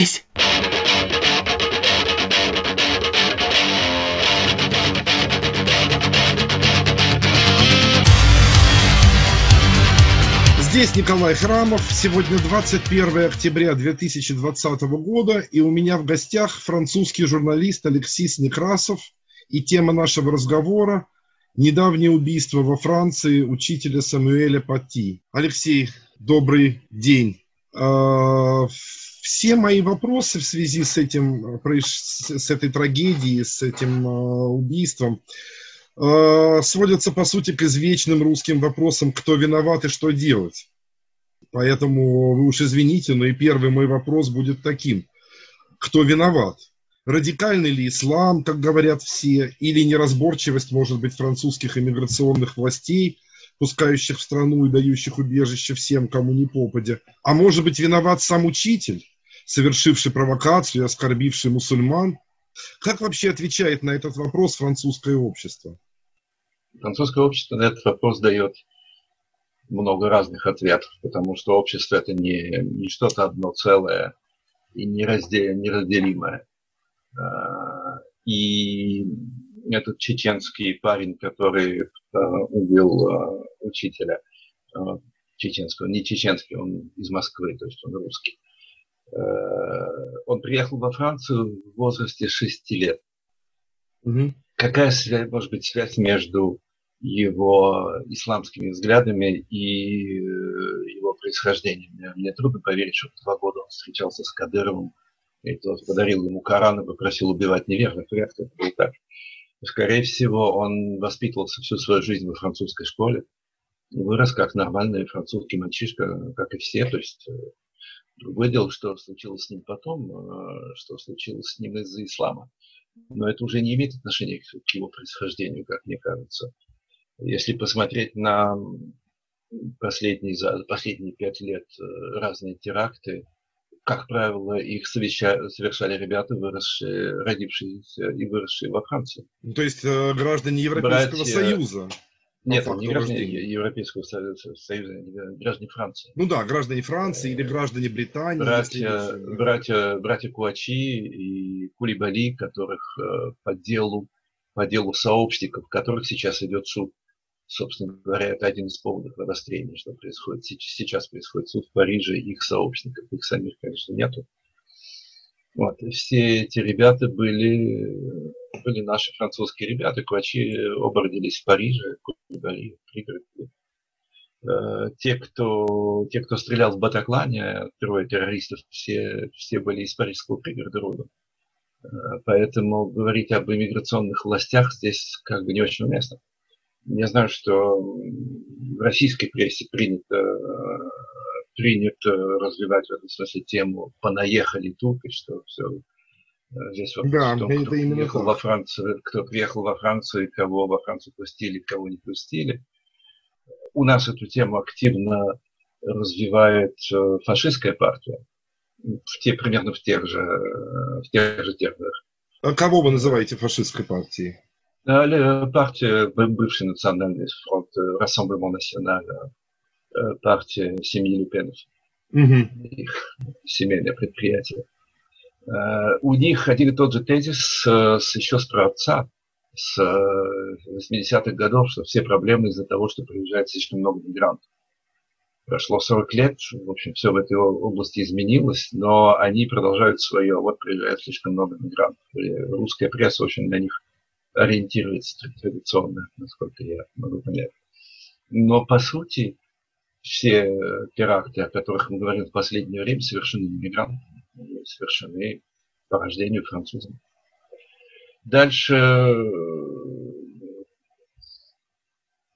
здесь. Здесь Николай Храмов. Сегодня 21 октября 2020 года, и у меня в гостях французский журналист Алексис Некрасов. И тема нашего разговора – недавнее убийство во Франции учителя Самуэля Пати. Алексей, добрый день. А, все мои вопросы в связи с этим, с этой трагедией, с этим а, убийством а, сводятся, по сути, к извечным русским вопросам, кто виноват и что делать. Поэтому вы уж извините, но и первый мой вопрос будет таким. Кто виноват? Радикальный ли ислам, как говорят все, или неразборчивость, может быть, французских иммиграционных властей – пускающих в страну и дающих убежище всем, кому не попадя. А может быть, виноват сам учитель, совершивший провокацию и оскорбивший мусульман? Как вообще отвечает на этот вопрос французское общество? Французское общество на этот вопрос дает много разных ответов, потому что общество это не, не что-то одно целое и неразделимое. А, и этот чеченский парень, который э, убил э, учителя э, чеченского, не чеченский, он из Москвы, то есть он русский. Он приехал во Францию в возрасте 6 лет. Угу. Какая связь, может быть, связь между его исламскими взглядами и его происхождением? Мне трудно поверить, что в два года он встречался с Кадыровым, и тот подарил ему Коран и попросил убивать неверных. Вряд ли это было так. Скорее всего, он воспитывался всю свою жизнь во французской школе, вырос как нормальный французский мальчишка, как и все. То есть э, другое дело, что случилось с ним потом, э, что случилось с ним из-за ислама. Но это уже не имеет отношения к его происхождению, как мне кажется. Если посмотреть на последние, за последние пять лет э, разные теракты, как правило, их совершали ребята, выросшие, родившиеся и выросшие во Франции. Ну, то есть э, граждане Европейского Братья... Союза? Нет, не граждане Европейского Союза, граждане Франции. Ну да, граждане Франции или граждане Британии. Братья, братья, братья Куачи и Кулибали, которых э, по делу, по делу сообщников, которых сейчас идет суд собственно говоря, это один из поводов обострения, что происходит сейчас происходит суд в Париже, их сообщников, их самих, конечно, нету. Вот. И все эти ребята были, были наши французские ребята, квачи оба в Париже, Кулибали, пригороде. Э, те, кто, те, кто стрелял в Батаклане, трое террористов, все, все были из парижского пригорода родом. Э, поэтому говорить об иммиграционных властях здесь как бы не очень уместно. Я знаю, что в российской прессе принято, принято развивать в этом смысле тему «понаехали тут», и что все э, Здесь вопрос да, в том, кто приехал, во Францию, кто приехал во Францию, и кого во Францию пустили, кого не пустили. У нас эту тему активно развивает э, фашистская партия, в те, примерно в тех же, в тех же терминах. А кого вы называете фашистской партией? Партия, бывший национальный фронт, Рассамблемент националь, партия семьи Люпенов, угу. их семейное предприятие. У них один и тот же тезис с, еще с праотца, с 80-х годов, что все проблемы из-за того, что приезжает слишком много мигрантов. Прошло 40 лет, в общем, все в этой области изменилось, но они продолжают свое. Вот приезжает слишком много мигрантов. И русская пресса очень на них ориентируется традиционно, насколько я могу понять. Но по сути все теракты, о которых мы говорим в последнее время, совершены иммигрантами, совершены по рождению французами. Дальше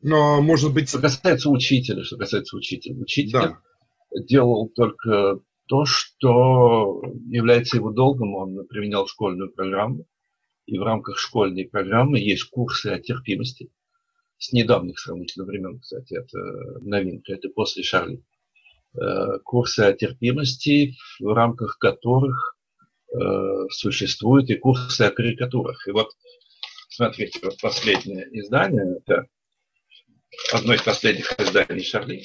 но, может быть... Что касается учителя, что касается учителя. Учитель да. делал только то, что является его долгом. Он применял школьную программу. И в рамках школьной программы есть курсы о терпимости. С недавних сравнительно времен, кстати, это новинка, это после Шарли. Э, курсы о терпимости, в рамках которых э, существуют и курсы о карикатурах. И вот, смотрите, вот последнее издание, это одно из последних изданий Шарли,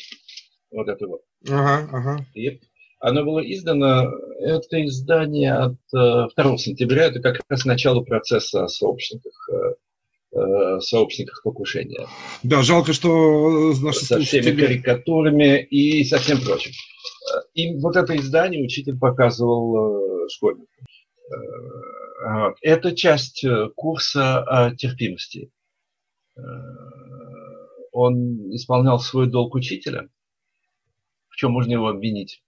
вот это вот. Ага, ага. И Оно было издано, это издание от 2 э, сентября, это как раз начало процесса о сообщниках, э, э, сообщниках покушения. Да, жалко, что наши Со слушатели... всеми карикатурами и со всем прочим. И вот это издание учитель показывал школьникам. Это часть курса о терпимости. Он исполнял свой долг учителя. В чем можно его обвинить?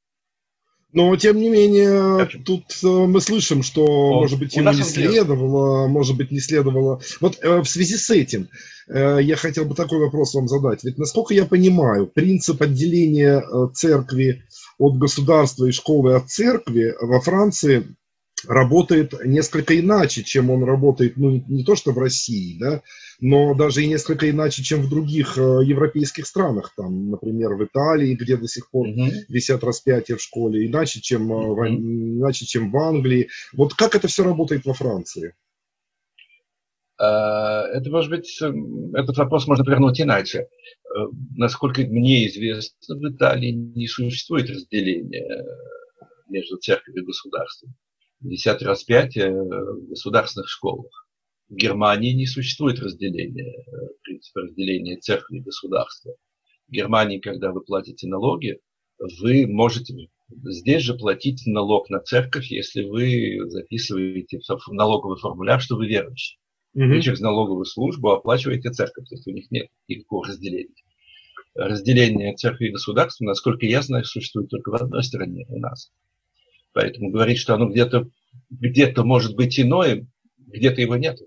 Но, тем не менее, тут э, мы слышим, что, О, может быть, ему не следовало, может быть, не следовало. Вот э, в связи с этим э, я хотел бы такой вопрос вам задать. Ведь, насколько я понимаю, принцип отделения церкви от государства и школы от церкви во Франции работает несколько иначе, чем он работает, ну, не то что в России, да, но даже и несколько иначе, чем в других э, европейских странах, там, например, в Италии, где до сих пор mm-hmm. висят распятия в школе, иначе, чем, mm-hmm. в, иначе, чем в Англии. Вот как это все работает во Франции? А, это, может быть, этот вопрос можно повернуть иначе. Э, насколько мне известно, в Италии не существует разделения между церковью и государством. Висят распятия в государственных школах. В Германии не существует разделения, э, принципа разделения церкви и государства. В Германии, когда вы платите налоги, вы можете здесь же платить налог на церковь, если вы записываете в налоговый формуляр, что вы верующий. Угу. Вы через налоговую службу оплачиваете церковь, то есть у них нет никакого разделения. Разделение церкви и государства, насколько я знаю, существует только в одной стране у нас. Поэтому говорить, что оно где-то где может быть иное, где-то его нет.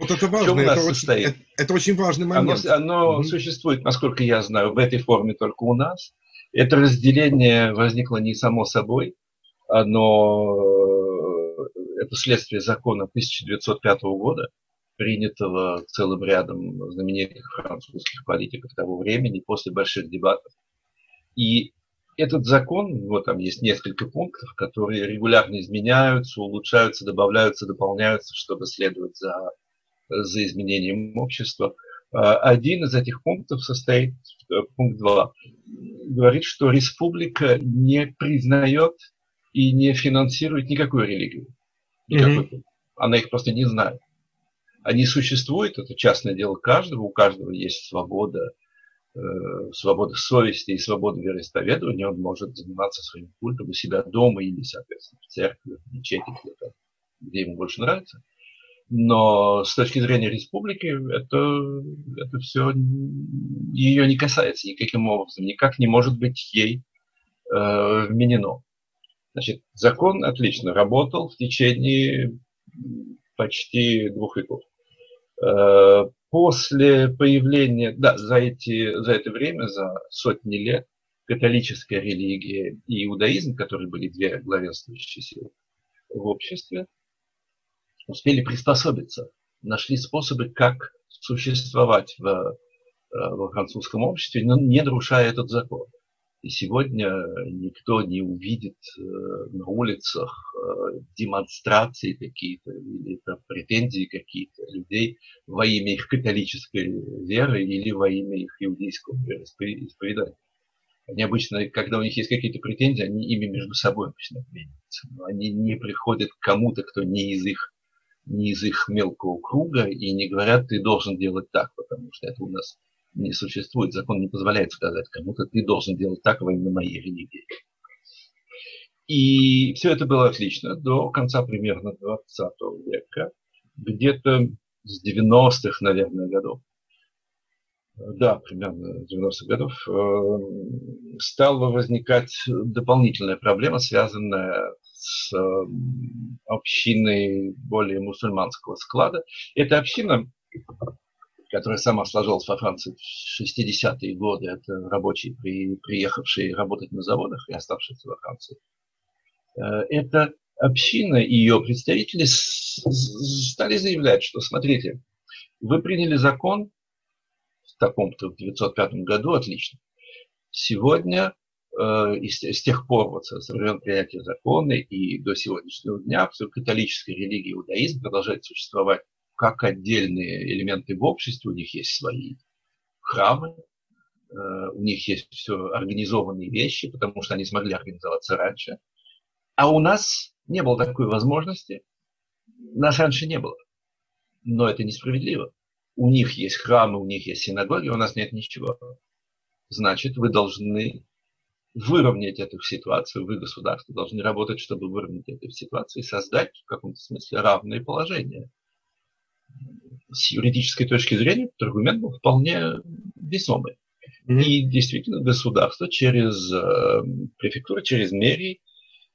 Вот это важно, это очень, это, это очень важный момент. Оно, оно угу. существует, насколько я знаю, в этой форме только у нас. Это разделение возникло не само собой, оно это следствие закона 1905 года, принятого целым рядом знаменитых французских политиков того времени после больших дебатов. И этот закон, вот там есть несколько пунктов, которые регулярно изменяются, улучшаются, добавляются, дополняются, чтобы следовать за за изменением общества. А, один из этих пунктов состоит, э, пункт 2, говорит, что республика не признает и не финансирует никакую религию. Никакой. Mm-hmm. Она их просто не знает. Они существуют, это частное дело каждого, у каждого есть свобода, э, свобода совести и свобода вероисповедования, он может заниматься своим культом у себя дома или, соответственно, в церкви, в мечети, где-то, где ему больше нравится. Но с точки зрения республики это, это все ее не касается никаким образом, никак не может быть ей э, вменено. Значит, закон отлично работал в течение почти двух веков. Э, после появления, да, за, эти, за это время, за сотни лет, католическая религия и иудаизм, которые были две главенствующие силы в обществе, успели приспособиться, нашли способы, как существовать в, э, во французском обществе, но не нарушая этот закон. И сегодня никто не увидит э, на улицах э, демонстрации какие-то или претензии какие-то людей во имя их католической веры или во имя их иудейского исповедания. Они обычно, когда у них есть какие-то претензии, они ими между собой обычно обмениваются. Но они не приходят к кому-то, кто не из их не из их мелкого круга и не говорят, ты должен делать так, потому что это у нас не существует. Закон не позволяет сказать кому-то, ты должен делать так во имя моей религии. И все это было отлично до конца примерно 20 века, где-то с 90-х, наверное, годов. Да, примерно 90-х годов э, стала возникать дополнительная проблема, связанная с эм, общиной более мусульманского склада. Эта община, которая сама сложилась во Франции в 60-е годы, это рабочие, при, приехавшие работать на заводах и оставшиеся во Франции. Э, эта община и ее представители стали заявлять, что, смотрите, вы приняли закон в таком-то в 1905 году, отлично. Сегодня и с, с тех пор, вот со времен принятия закона и до сегодняшнего дня, все католическая религия иудаизм продолжает существовать как отдельные элементы в обществе, у них есть свои храмы, у них есть все организованные вещи, потому что они смогли организоваться раньше. А у нас не было такой возможности. Нас раньше не было. Но это несправедливо. У них есть храмы, у них есть синагоги, у нас нет ничего. Значит, вы должны выровнять эту ситуацию, вы, государство, должны работать, чтобы выровнять эту ситуацию и создать в каком-то смысле равные положения. С юридической точки зрения этот аргумент был вполне весомый. И действительно государство через э, префектуру, через мэрии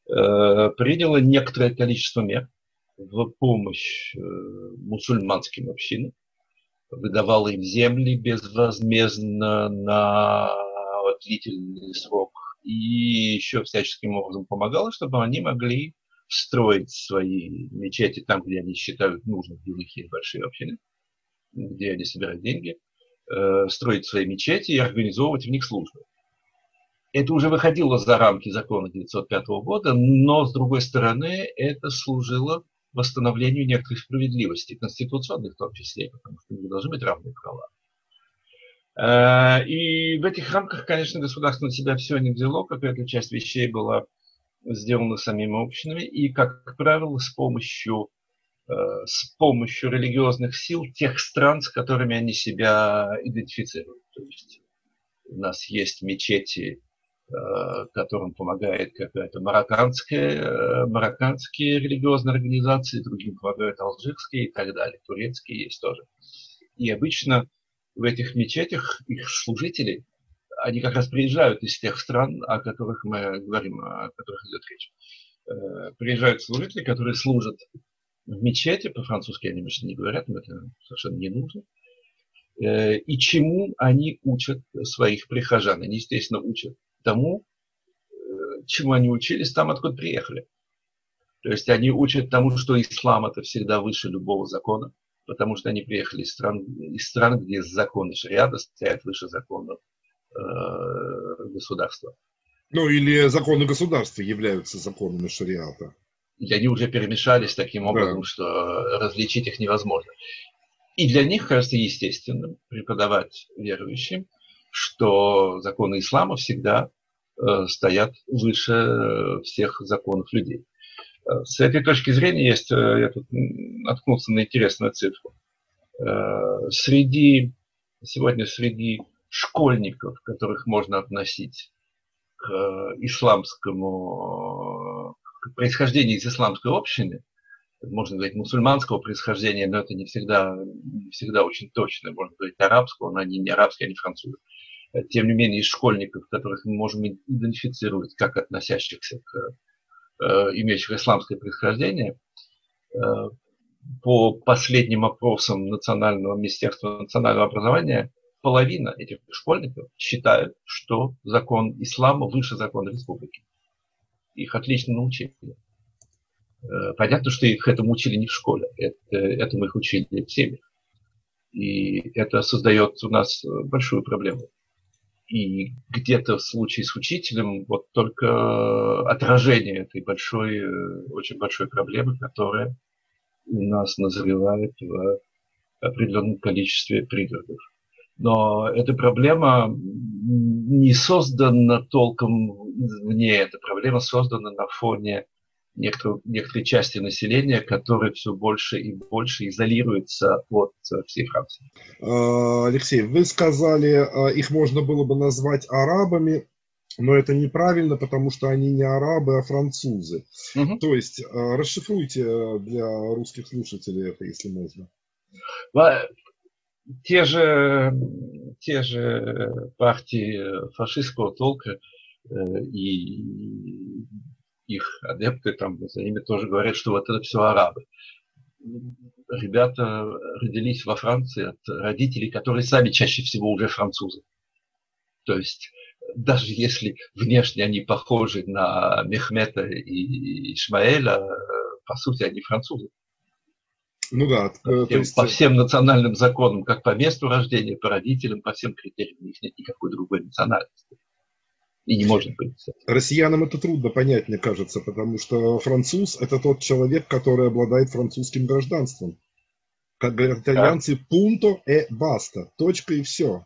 э, приняло некоторое количество мер в помощь э, мусульманским общинам, выдавало им земли безвозмездно на длительный срок и еще всяческим образом помогала, чтобы они могли строить свои мечети там, где они считают нужным, где у них есть большие общины, где они собирают деньги, э, строить свои мечети и организовывать в них службы. Это уже выходило за рамки закона 1905 года, но, с другой стороны, это служило восстановлению некоторой справедливости, конституционной в том числе, потому что не должны быть равные права. Э, и в этих рамках, конечно, государство на себя все не взяло, какая-то часть вещей была сделана самими общинами, и, как правило, с помощью, э, с помощью религиозных сил тех стран, с которыми они себя идентифицируют. То есть у нас есть мечети, э, которым помогает какая-то марокканская, марокканские религиозные организации, другим помогают алжирские и так далее, турецкие есть тоже. И обычно в этих мечетях их служители, они как раз приезжают из тех стран, о которых мы говорим, о которых идет речь. Э, приезжают служители, которые служат в мечети, по-французски они обычно не говорят, но это совершенно не нужно. Э, и чему они учат своих прихожан? Они, естественно, учат тому, э, чему они учились там, откуда приехали. То есть они учат тому, что ислам это всегда выше любого закона, потому что они приехали из стран, из стран где законы шариата стоят выше законов э, государства. Ну, или законы государства являются законами шариата. И они уже перемешались таким образом, да. что различить их невозможно. И для них кажется естественным преподавать верующим, что законы ислама всегда э, стоят выше всех законов людей. С этой точки зрения есть, э, я тут наткнулся на интересную цифру. Э, среди, сегодня среди школьников, которых можно относить к исламскому, к происхождению из исламской общины, можно говорить мусульманского происхождения, но это не всегда, не всегда очень точно. Можно говорить арабского, но они не арабские, они французы. Тем не менее, из школьников, которых мы можем идентифицировать как относящихся к Э, имеющих исламское происхождение, э, по последним опросам Национального министерства национального образования, половина этих школьников считают, что закон ислама выше закона республики. Их отлично научили. Э, понятно, что их этому учили не в школе, это, этому их учили в семьях. И это создает у нас большую проблему. И где-то в случае с учителем вот только отражение этой большой, э, очень большой проблемы, которая у нас назревает в определенном количестве пригородов. Но эта проблема не создана толком извне, эта проблема создана на фоне некоторой, некоторой части населения, которое все больше и больше изолируется от э, всей Франции. А, Алексей, вы сказали, а, их можно было бы назвать арабами, но это неправильно, потому что они не арабы, а французы. Угу. То есть расшифруйте э, для русских слушателей это, если можно. Те же, те же партии фашистского толка э, и их адепты там за ними тоже говорят, что вот это все арабы. Ребята родились во Франции от родителей, которые сами чаще всего уже французы. То есть даже если внешне они похожи на Мехмета и Ишмаэля, по сути они французы. Ну да. По всем, есть... по всем национальным законам, как по месту рождения, по родителям, по всем критериям, у них нет никакой другой национальности и не может быть. Россиянам это трудно понять, мне кажется, потому что француз – это тот человек, который обладает французским гражданством. Как говорят итальянцы, пунто e баста, точка и все.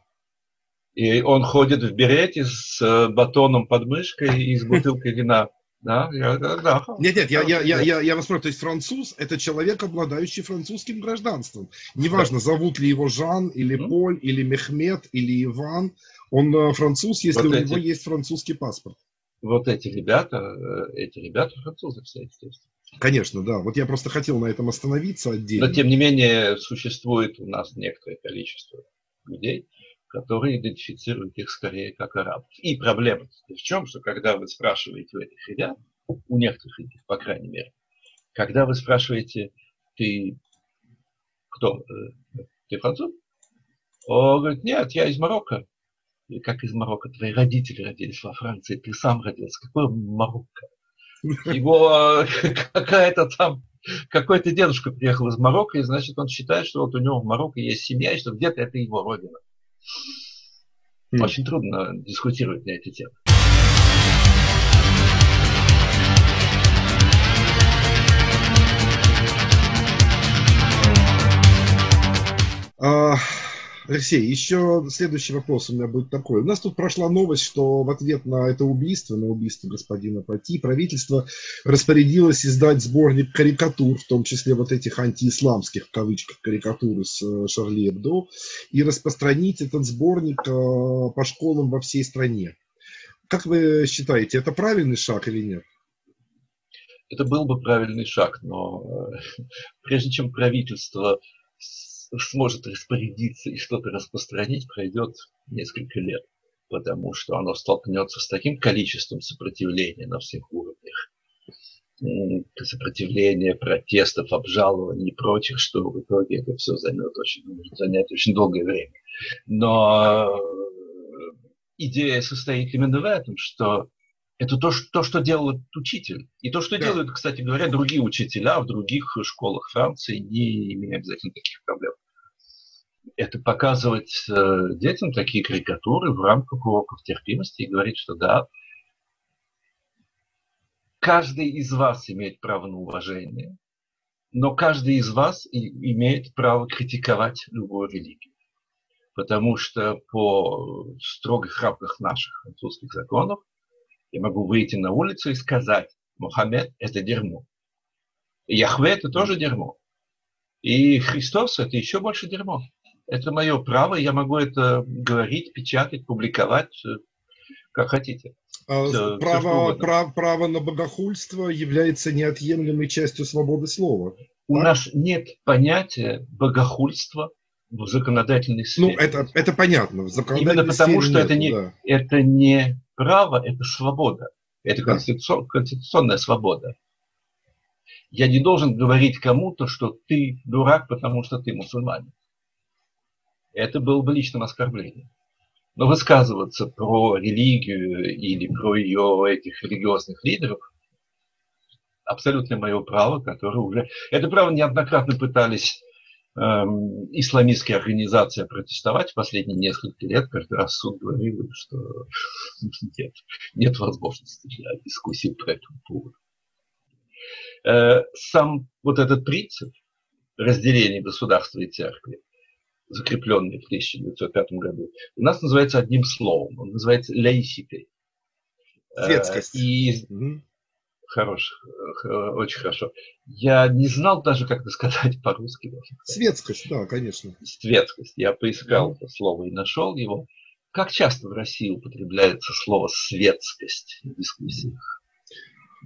И он ходит в берете с э, батоном под мышкой и с бутылкой вина. Да, я, да. Нет, нет, я, я, я, я, я вас спрашиваю, то есть француз – это человек, обладающий французским гражданством. Неважно, да. зовут ли его Жан, или. Поль, или Мехмед, или Иван, он э, француз, если вот у эти, него есть французский паспорт. Вот эти ребята, э, эти ребята французы все, естественно. Конечно, да. Вот я просто хотел на этом остановиться отдельно. Но, тем не менее, существует у нас некоторое количество людей, которые идентифицируют их скорее как арабов. И проблема в чем, что когда вы спрашиваете у этих ребят, у некоторых них, по крайней мере, когда вы спрашиваете, ты кто? Э, ты француз? Он говорит, нет, я из Марокко. Как из Марокко? Твои родители родились во Франции, ты сам родился. Какое Марокко? Его какая-то там какой-то дедушка приехал из Марокко, и значит он считает, что вот у него в Марокко есть семья, и что где-то это его родина. Mm. Очень трудно дискутировать на эти темы. Алексей, еще следующий вопрос у меня будет такой. У нас тут прошла новость, что в ответ на это убийство, на убийство господина Пати, правительство распорядилось издать сборник карикатур, в том числе вот этих антиисламских, в кавычках, карикатур с э, Шарли Эбдо, и распространить этот сборник э, по школам во всей стране. Как вы считаете, это правильный шаг или нет? Это был бы правильный шаг, но э, прежде чем правительство сможет распорядиться и что-то распространить, пройдет несколько лет, потому что оно столкнется с таким количеством сопротивления на всех уровнях, сопротивления, протестов, обжалований и прочих, что в итоге это все займет очень, занять очень долгое время. Но э, идея состоит именно в этом, что это то, что, то, что делает учитель. И то, что да. делают, кстати говоря, другие учителя в других школах Франции, не имея обязательно таких проблем. Это показывать э, детям такие карикатуры в рамках уроков терпимости и говорить, что да, каждый из вас имеет право на уважение, но каждый из вас имеет право критиковать любую религию. Потому что по строгих рамках наших французских законов я могу выйти на улицу и сказать, Мухаммед – это дерьмо. Яхве – это тоже дерьмо. И Христос – это еще больше дерьмо. Это мое право, я могу это говорить, печатать, публиковать, э, как хотите. А все, право, все прав, право на богохульство является неотъемлемой частью свободы слова. У так? нас нет понятия богохульства в законодательной сфере. Ну, это, это понятно. В законодательной Именно потому, что нет, это, не, да. это не право, это свобода. Это конституцион, конституционная свобода. Я не должен говорить кому-то, что ты дурак, потому что ты мусульманин. Это было бы личным оскорблением. Но высказываться про религию или про ее этих религиозных лидеров абсолютно мое право, которое уже... Это право неоднократно пытались эм, исламистские организации протестовать в последние несколько лет. Каждый раз суд говорил, что нет, нет возможности для дискуссии по этому поводу. Э, сам вот этот принцип разделения государства и церкви, закрепленный в 1905 году, у нас называется одним словом. Он называется laicity. Э, Светскость. И Хорош, очень хорошо. Я не знал даже, как это сказать по-русски. Светскость, да, конечно. Светскость. Я поискал это слово и нашел его. Как часто в России употребляется слово светскость в дискуссиях?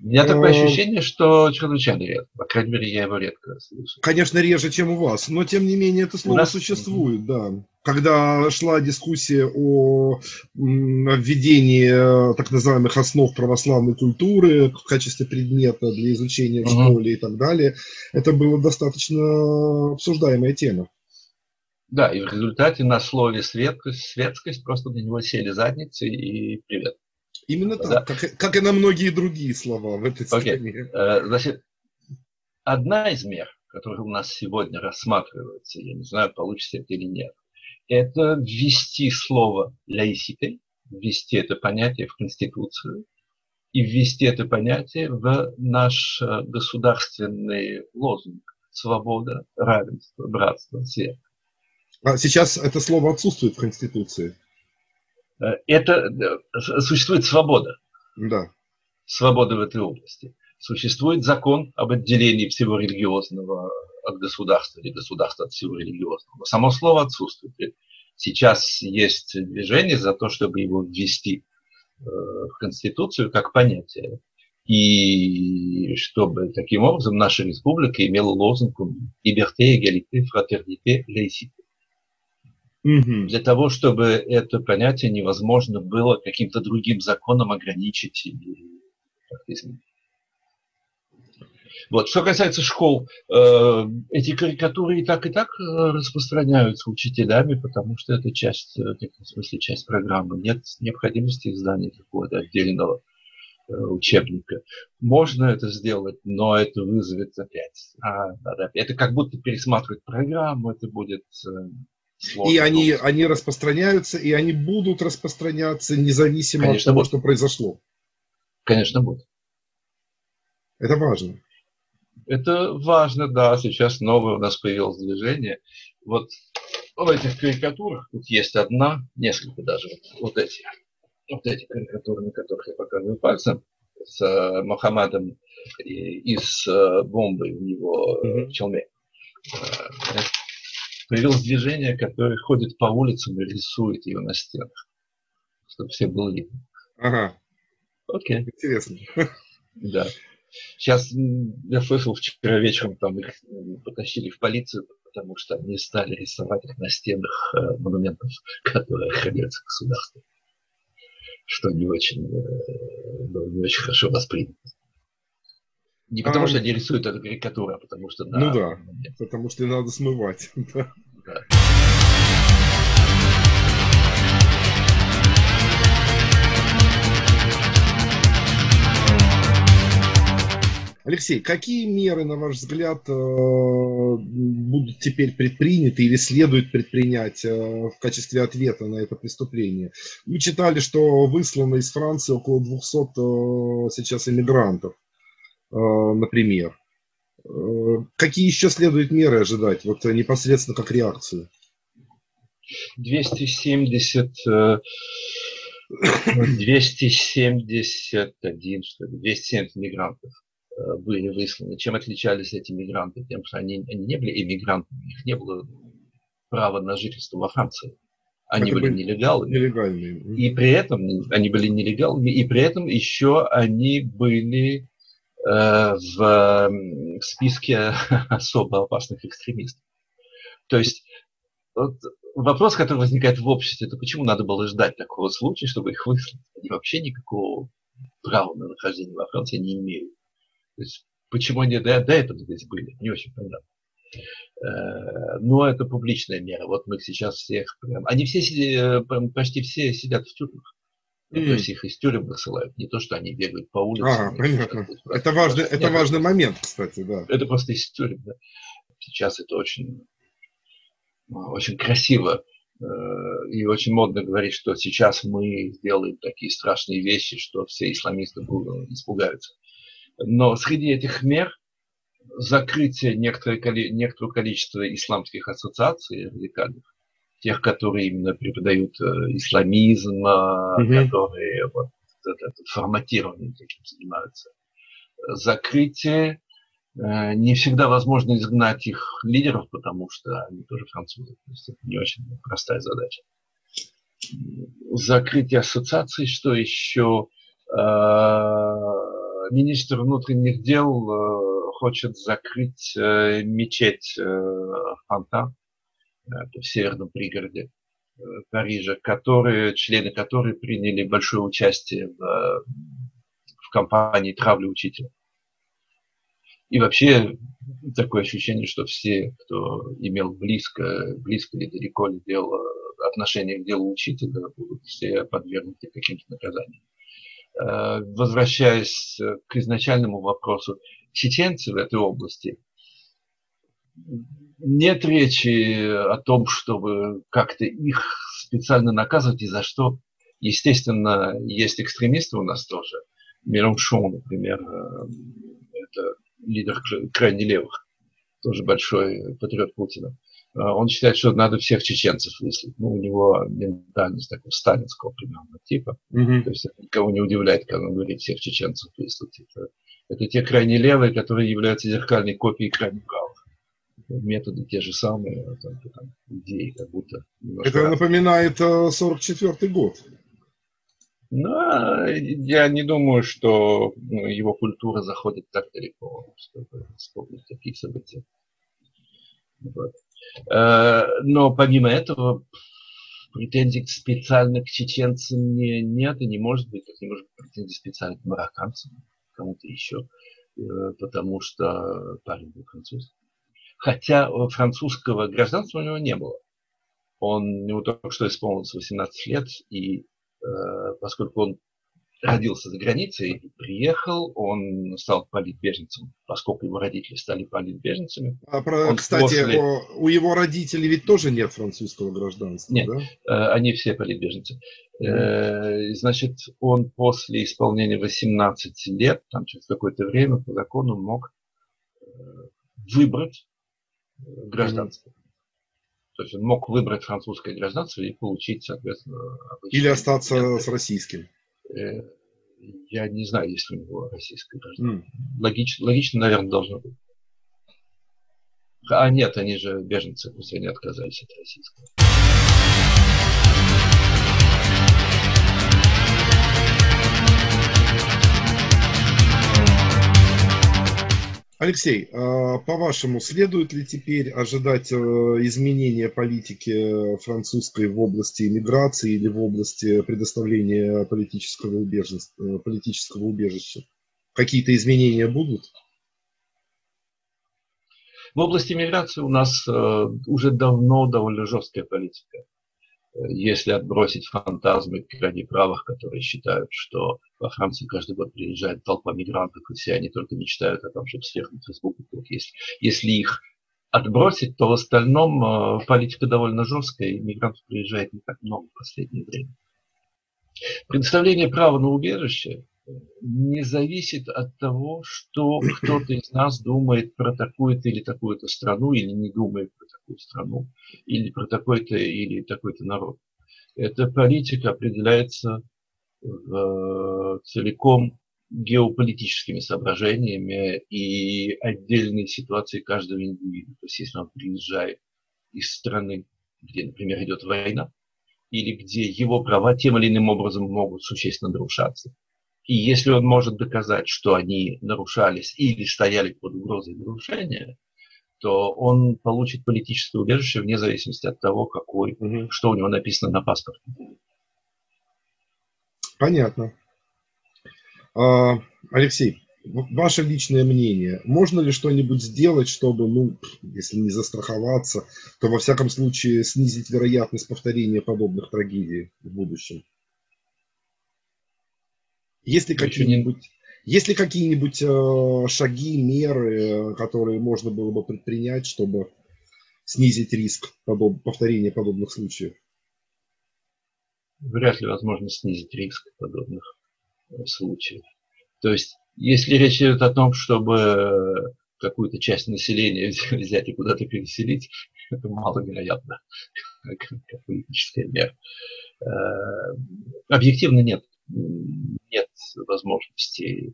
У меня такое э, ощущение, что чрезвычайно редко. По крайней мере, я его редко слышу. Конечно, реже, чем у вас, но тем не менее это слово нас... существует, да. Когда шла дискуссия о введении э, так называемых основ православной культуры в качестве предмета для изучения в школе и так далее, это была достаточно обсуждаемая тема. Да, и в результате на слове светскость, светскость просто на него сели задницы и привет. Именно так, да. как, как и на многие другие слова в этой стране. Okay. Э, значит, одна из мер, которая у нас сегодня рассматривается, я не знаю, получится это или нет, это ввести слово «laicité», ввести это понятие в Конституцию и ввести это понятие в наш э, государственный лозунг «Свобода, равенство, братство, свет». А сейчас это слово отсутствует в Конституции. Это существует свобода. Да. Свобода в этой области. Существует закон об отделении всего религиозного от государства или государства от всего религиозного. Но само слово отсутствует. Сейчас есть движение за то, чтобы его ввести в Конституцию как понятие и чтобы таким образом наша республика имела лозунг «Liberté, égalité, fraternité, laïcité». Угу. Для того, чтобы это понятие невозможно было каким-то другим законом ограничить изменить. Вот. Что касается школ, э, эти карикатуры и так, и так э, распространяются учителями, потому что это часть, э, в смысле, часть программы. Нет необходимости издания какого-то отдельного Э, учебника. Можно это сделать, но это вызовет опять. А, да, это как будто пересматривать программу, это будет э, сложно. И они, они распространяются, и они будут распространяться независимо Конечно, от того, будут. что произошло. Конечно, будут. Это важно. Это важно, да. Сейчас новое у нас появилось движение. Вот в этих карикатурах, тут есть одна, несколько даже, вот эти вот эти карикатуры, на которых я показываю пальцем, с э, Мухаммадом и, и с э, бомбой у него mm-hmm. в челме. Э, появилось движение, которое ходит по улицам и рисует ее на стенах, чтобы все было видно. Ага. Окей. Интересно. Да. Сейчас я слышал, вчера вечером там их потащили в полицию, потому что они стали рисовать их на стенах монументов, которые охраняются государством что не очень, э, ну, не очень хорошо воспринято. Не потому, а, что они рисуют эту карикатуру, а потому что... Да, ну да, нет. потому что надо смывать. Да. Алексей, какие меры, на ваш взгляд, э, будут теперь предприняты или следует предпринять э, в качестве ответа на это преступление? Мы читали, что выслано из Франции около 200 э, сейчас иммигрантов, например. Какие еще следует меры ожидать, вот непосредственно как реакцию? 270 271, что ли, 270 мигрантов Э, были высланы. Чем отличались эти мигранты? Тем, что они, они не были иммигрантами, у них не было права на жительство во Франции. Они Это были нелегалами. Нелегальные. И при этом они были нелегалами, и при этом еще они были э, в, в списке особо опасных экстремистов. То есть вот, вопрос, который возникает в обществе, это почему надо было ждать такого случая, чтобы их выслать? Они вообще никакого права на нахождение во Франции не имеют. То есть, почему они до, до этого здесь были, не очень понятно. Э, но это публичная мера. Вот мы сейчас всех. Они все, э, почти все сидят в тюрьмах. Mm. То есть их из тюрем высылают. Не то, что они бегают по улицам. А, понятно. Это важный, это важный момент, кстати, да. Это просто из тюрем, да. Сейчас это очень, очень красиво э, и очень модно говорить, что сейчас мы сделаем такие страшные вещи, что все исламисты испугаются. Но среди этих мер закрытие некоторое, некоторого количества исламских ассоциаций радикальных, тех, которые именно преподают э, исламизм, mm-hmm. которые вот, это, форматированием таким занимаются. Закрытие э, не всегда возможно изгнать их лидеров, потому что они тоже французы. То есть это не очень простая задача. Закрытие ассоциаций, что еще? министр внутренних дел хочет закрыть мечеть Фонтан в северном пригороде Парижа, которые, члены которой приняли большое участие в, в кампании травли учителя. И вообще такое ощущение, что все, кто имел близко, близко или далеко ли дело, отношение к делу учителя, будут все подвергнуты каким-то наказаниям. Э, возвращаясь э, к изначальному вопросу, чеченцы в этой области, нет речи о том, чтобы как-то их специально наказывать, и за что, естественно, есть экстремисты у нас тоже. Мирон Шоу, например, э, это лидер крайне левых, тоже большой патриот Путина. он считает, что надо всех чеченцев выслать. Ну, у него ментальность такого сталинского примерно типа. Угу. То есть никого не удивляет, когда он говорит всех чеченцев выслать. Это, это те крайне левые, которые являются зеркальной копией крайне правых. Методы те же самые, только там идеи как будто. Это напоминает 44 год. Но ну, я не думаю, что ну, его культура заходит так далеко, чтобы вспомнить такие события. Вот. Э, но помимо этого, претензий специально к чеченцам не, нет и не может быть, как не может быть претензий специально к марокканцам, кому-то еще, э, потому что парень был француз. Хотя французского гражданства у него не было. Он, у него только что исполнилось 18 лет, и Э, поскольку он родился за границей, приехал, он стал политбеженцем, поскольку его родители стали политбеженцами. А про, он кстати, после... у его родителей ведь тоже нет французского гражданства, нет, да? Э, они все политбеженцы. Mm. Значит, он после исполнения 18 лет, там через какое-то время по закону мог выбрать гражданство. То есть он мог выбрать французское гражданство и получить, соответственно... Или остаться с российским. Э, я не знаю, есть ли у него российское гражданство. Mm. Логично, логично, наверное, должно быть. А нет, они же беженцы, пусть они отказались от российского. Алексей, а, по-вашему, следует ли теперь ожидать э, изменения политики французской в области иммиграции или в области предоставления политического убежища? Э, политического убежища? Какие-то изменения будут? В области миграции у нас э, уже давно довольно жесткая политика если отбросить фантазмы крайне правых, которые считают, что во Франции каждый год приезжает толпа мигрантов, и все они только мечтают о том, чтобы в республику. Если, если их отбросить, то в остальном э, политика довольно жесткая, и мигрантов приезжает не так много в последнее время. Предоставление права на убежище не зависит от того, что кто-то из нас думает про такую-то или такую-то страну, или не думает про такую страну, или про такой-то или такой-то народ. Эта политика определяется в, целиком геополитическими соображениями и отдельной ситуацией каждого индивида. То есть, если он приезжает из страны, где, например, идет война, или где его права тем или иным образом могут существенно нарушаться, и если он может доказать, что они нарушались или стояли под угрозой нарушения, то он получит политическое убежище вне зависимости от того, какой, угу. что у него написано на паспорте. Понятно. А, Алексей, ваше личное мнение, можно ли что-нибудь сделать, чтобы, ну, если не застраховаться, то во всяком случае снизить вероятность повторения подобных трагедий в будущем? Есть ли какие-нибудь, есть ли какие-нибудь э, шаги, меры, которые можно было бы предпринять, чтобы снизить риск подоб, повторения подобных случаев? Вряд ли возможно снизить риск подобных э, случаев. То есть, если речь идет о том, чтобы какую-то часть населения взять и куда-то переселить, это маловероятно, как политическая мера. Э, объективно нет возможности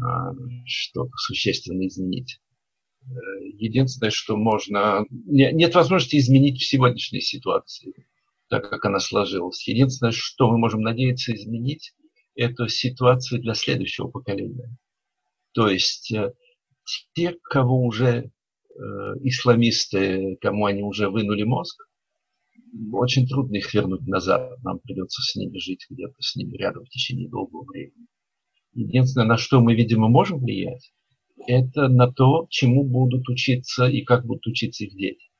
а, что-то существенно изменить. Э, единственное, что можно... Нет возможности изменить в сегодняшней ситуации, так как она сложилась. Единственное, что мы можем надеяться изменить, это ситуацию для следующего поколения. То есть э, те, кого уже э, исламисты, кому они уже вынули мозг, очень трудно их вернуть назад. Нам придется с ними жить где-то с ними рядом в течение долгого времени. Единственное, на что мы, видимо, можем влиять, это на то, чему будут учиться и как будут учиться их дети.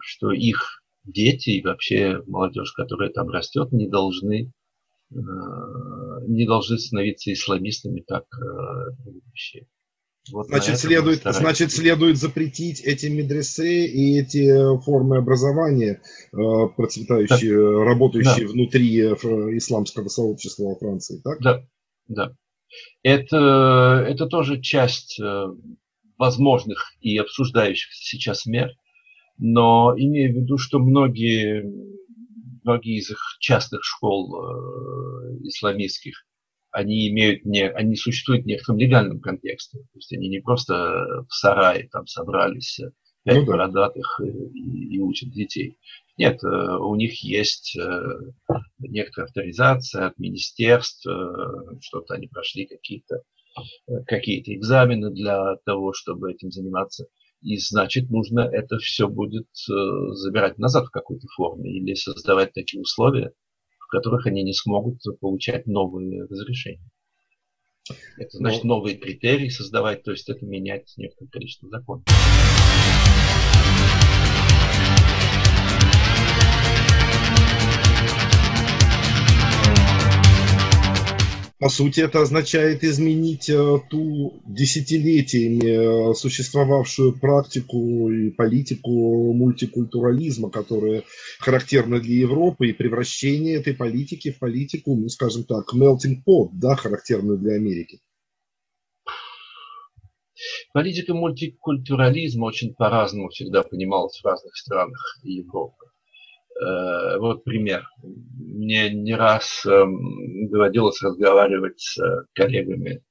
Что их дети и вообще молодежь, которая там растет, не должны, э, не должны становиться исламистами, как предыдущие. Вот значит, следует, значит, следует запретить эти медресе и эти формы образования, э, процветающие, да. работающие да. внутри э, исламского сообщества во Франции, так? Да, да. Это, это тоже часть э, возможных и обсуждающихся сейчас мер. Но имею в виду, что многие, многие из их частных школ э, исламистских, они имеют не, они существуют в некотором легальном контексте. То есть они не просто в сарае там собрались э, пять ну, да. бородатых и, и учат детей. Нет, э, у них есть э, некоторая авторизация от министерств, что-то они прошли какие-то какие-то экзамены для того, чтобы этим заниматься. И значит, нужно это все будет забирать назад в какой-то форме или создавать такие условия, в которых они не смогут получать новые разрешения. Это значит Но... новые критерии создавать, то есть это менять некоторое количество законов. По сути, это означает изменить э, ту десятилетиями э, существовавшую практику и политику мультикультурализма, которая характерна для Европы, и превращение этой политики в политику, ну, скажем так, melting pot, да, характерную для Америки. Политика мультикультурализма очень по-разному всегда понималась в разных странах Европы. Э, вот пример. Мне не раз эм, доводилось разговаривать с э, коллегами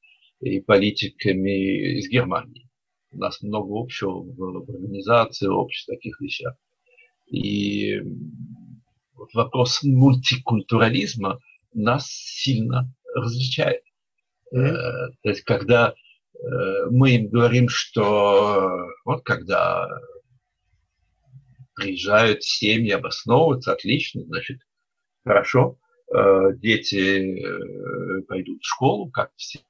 и политиками из Германии. У нас много общего в организации, обществ, таких вещах. И вопрос мультикультурализма нас сильно различает. Mm-hmm. То есть, когда мы им говорим, что вот когда приезжают семьи обосновываться, отлично, значит, хорошо, э, дети э, пойдут в школу, как все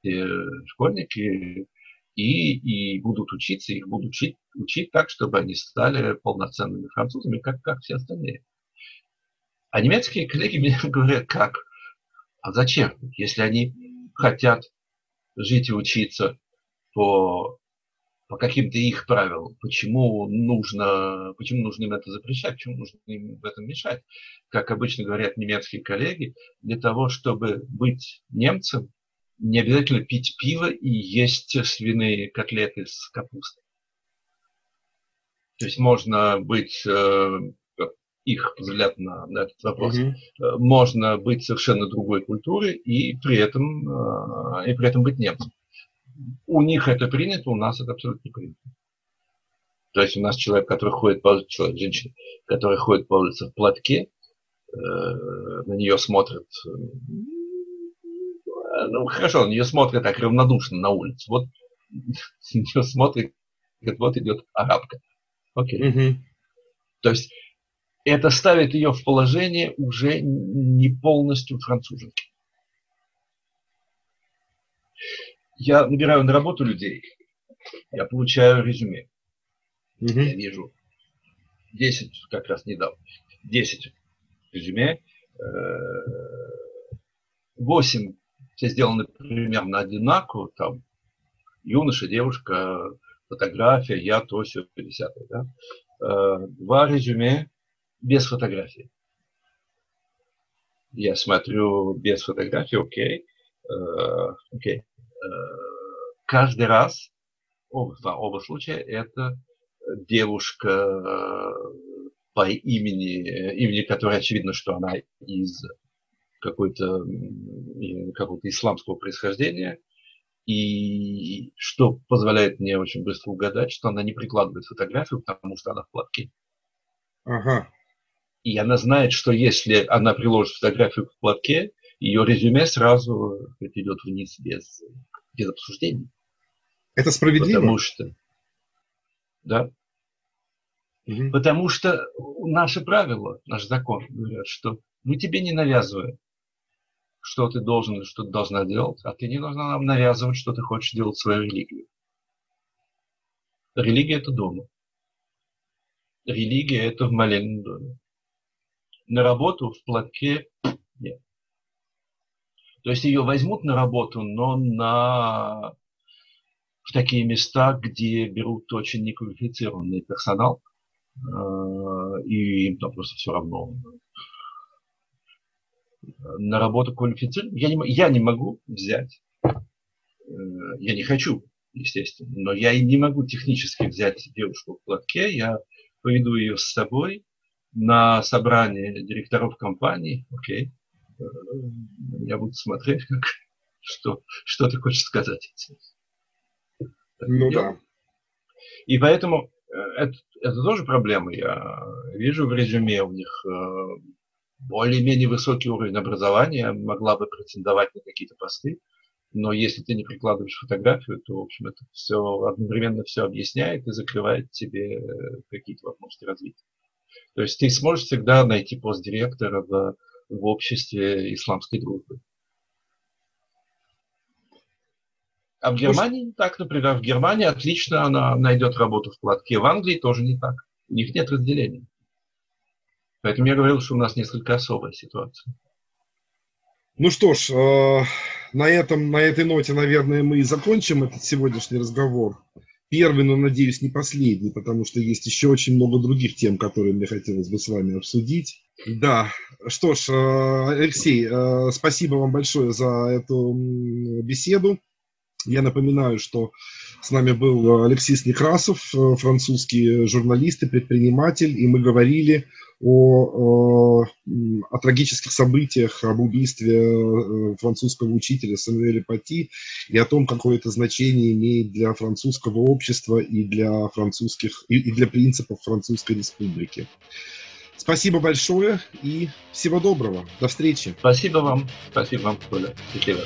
школьники, и, и будут учиться, их будут учить, учить так, чтобы они стали полноценными французами, как, как все остальные. А немецкие коллеги мне говорят, как? А зачем? Если они хотят жить и учиться по по каким-то их правилам. Почему нужно, почему нужно им это запрещать, почему нужно им в этом мешать? Как обычно говорят немецкие коллеги, для того, чтобы быть немцем, не обязательно пить пиво и есть свиные котлеты с капустой. То есть можно быть, э, их взгляд на, на этот вопрос, mm можно быть совершенно другой культуры и при этом, э, и при этом быть немцем у них это принято, у нас это абсолютно не принято. То есть у нас человек, который ходит по улице, человек, женщина, которая ходит по улице в платке, э, на нее смотрят, э, ну хорошо, на нее смотрят так равнодушно на улице. Вот на нее смотрит, говорит, вот идет арабка. Окей. Угу. То есть это ставит ее в положение уже не полностью француженки. Я набираю на работу людей, я получаю резюме. Угу. Я вижу 10, как раз недавно, 10 резюме, 8 э, все сделаны примерно одинаково, там юноша, девушка, фотография, я, то, все, 50 да? Э, два резюме без фотографии. Я смотрю без фотографии, окей, э, окей каждый раз, оба, оба случая, это девушка э, по имени, имени которой очевидно, что она из какой-то какого-то исламского происхождения, и что позволяет мне очень быстро угадать, что она не прикладывает фотографию, потому что она в платке. Ага. И она знает, что если она приложит фотографию в платке, ее резюме сразу идет вниз без, без обсуждений. Это справедливо? Потому что, да. Угу. Потому что наши правила, наш закон говорят, что мы тебе не навязываем, что ты должен что ты должна делать, а ты не должна нам навязывать, что ты хочешь делать свою религию. Религия – это дома. Религия – это в молельном доме. На работу в платке. То есть ее возьмут на работу, но на в такие места, где берут очень неквалифицированный персонал, э, и им там просто все равно. На работу квалифицированную я не, я не могу взять, э, я не хочу, естественно, но я и не могу технически взять девушку в платке, я поведу ее с собой на собрание директоров компании, окей, э, я буду смотреть, как, что, что ты хочешь сказать. Ну да. И поэтому э, это, это тоже проблема. Я вижу в резюме у них э, более-менее высокий уровень образования, могла бы претендовать на какие-то посты, но если ты не прикладываешь фотографию, то, в общем, это все одновременно все объясняет и закрывает тебе какие-то возможности развития. То есть ты сможешь всегда найти пост директора в, в обществе исламской дружбы. А в Германии не так, например. В Германии отлично она найдет работу в платке. В Англии тоже не так. У них нет разделения. Поэтому я говорил, что у нас несколько особая ситуация. Ну что ж, э, на, этом, на этой ноте, наверное, мы и закончим этот сегодняшний разговор. Первый, но, надеюсь, не последний, потому что есть еще очень много других тем, которые мне хотелось бы с вами обсудить. Да, что ж, э, Алексей, э, спасибо вам большое за эту беседу. Я напоминаю, что с нами был Алексей Некрасов, э, французский журналист и предприниматель, и мы говорили о, о, о трагических событиях, об убийстве э, французского учителя Самуэля Пати и о том, какое это значение имеет для французского общества и для французских и, и для принципов Французской Республики. Спасибо большое и всего доброго. До встречи. Спасибо вам. Спасибо вам, Коля. Счастливо.